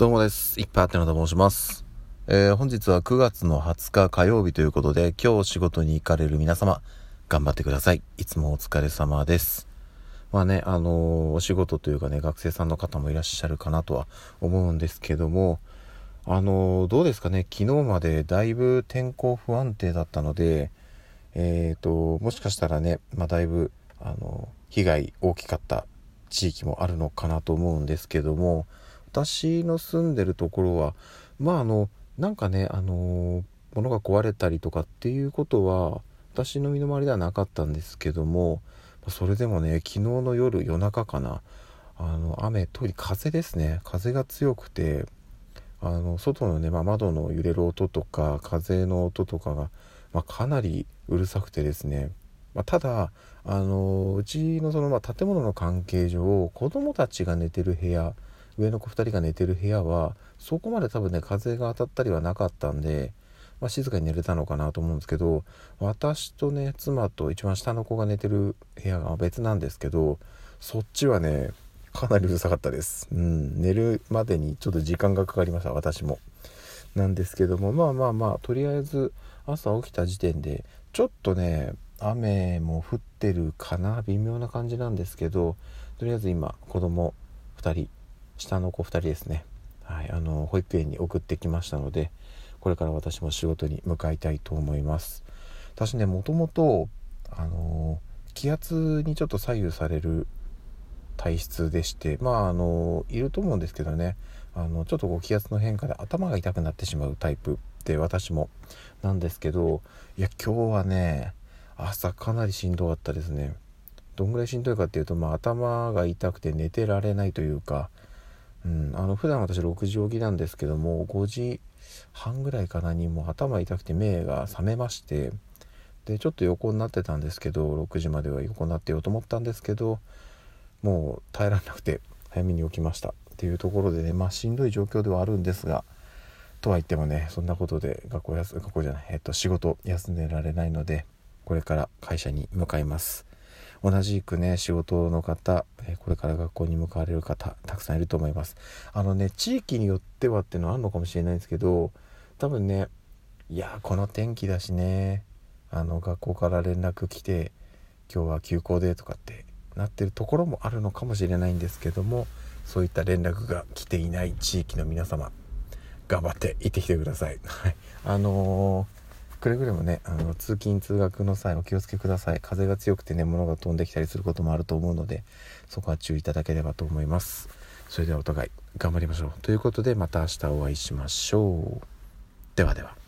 どうもです。いっぱいあってのと申します。えー、本日は9月の20日火曜日ということで、今日仕事に行かれる皆様、頑張ってください。いつもお疲れ様です。まあね、あのー、お仕事というかね、学生さんの方もいらっしゃるかなとは思うんですけども、あのー、どうですかね、昨日までだいぶ天候不安定だったので、えっ、と、もしかしたらね、まあ、だいぶ、あの被害大きかった地域もあるのかなと思うんですけども、私の住んでるところはまああのなんかねあの物が壊れたりとかっていうことは私の身の回りではなかったんですけどもそれでもね昨日の夜夜中かなあの雨特に風ですね。風が強くてあの外のね、まあ、窓の揺れる音とか風の音とかが、まあ、かなりうるさくてですね、まあ、ただあのうちのその、ま建物の関係上子供たちが寝てる部屋上の子2人が寝てる部屋はそこまで多分ね風が当たったりはなかったんで、まあ、静かに寝れたのかなと思うんですけど私とね妻と一番下の子が寝てる部屋が別なんですけどそっちはねかなりうるさかったです、うん、寝るまでにちょっと時間がかかりました私も。なんですけどもまあまあまあとりあえず朝起きた時点でちょっとね雨も降ってるかな微妙な感じなんですけどとりあえず今子供2人下の子2人ですね、はい、あの保育園に送ってきましたのでこれから私も仕事に向かいたいと思います。私ねもともとあの気圧にちょっと左右される体質でしてまああのいると思うんですけどねあのちょっとこう気圧の変化で頭が痛くなってしまうタイプで私もなんですけどいや今日はね朝かなりしんどかったですね。どんぐらいしんどいかっていうと、まあ、頭が痛くて寝てられないというかうん、あの普段私6時起きなんですけども5時半ぐらいかなにもう頭痛くて目が覚めましてでちょっと横になってたんですけど6時までは横になってようと思ったんですけどもう耐えられなくて早めに起きました。っていうところでねまあしんどい状況ではあるんですがとは言ってもねそんなことで学校休学校じゃない、えっと、仕事休んでられないのでこれから会社に向かいます。同じくね仕事の方これから学校に向かわれる方たくさんいると思いますあのね地域によってはっていうのはあるのかもしれないんですけど多分ねいやこの天気だしねあの学校から連絡来て今日は休校でとかってなってるところもあるのかもしれないんですけどもそういった連絡が来ていない地域の皆様頑張って行ってきてください。はい、あのーくれぐれもねあの通勤通学の際お気をつけください。風が強くてね物が飛んできたりすることもあると思うのでそこは注意いただければと思います。それではお互い頑張りましょう。ということでまた明日お会いしましょう。ではでは。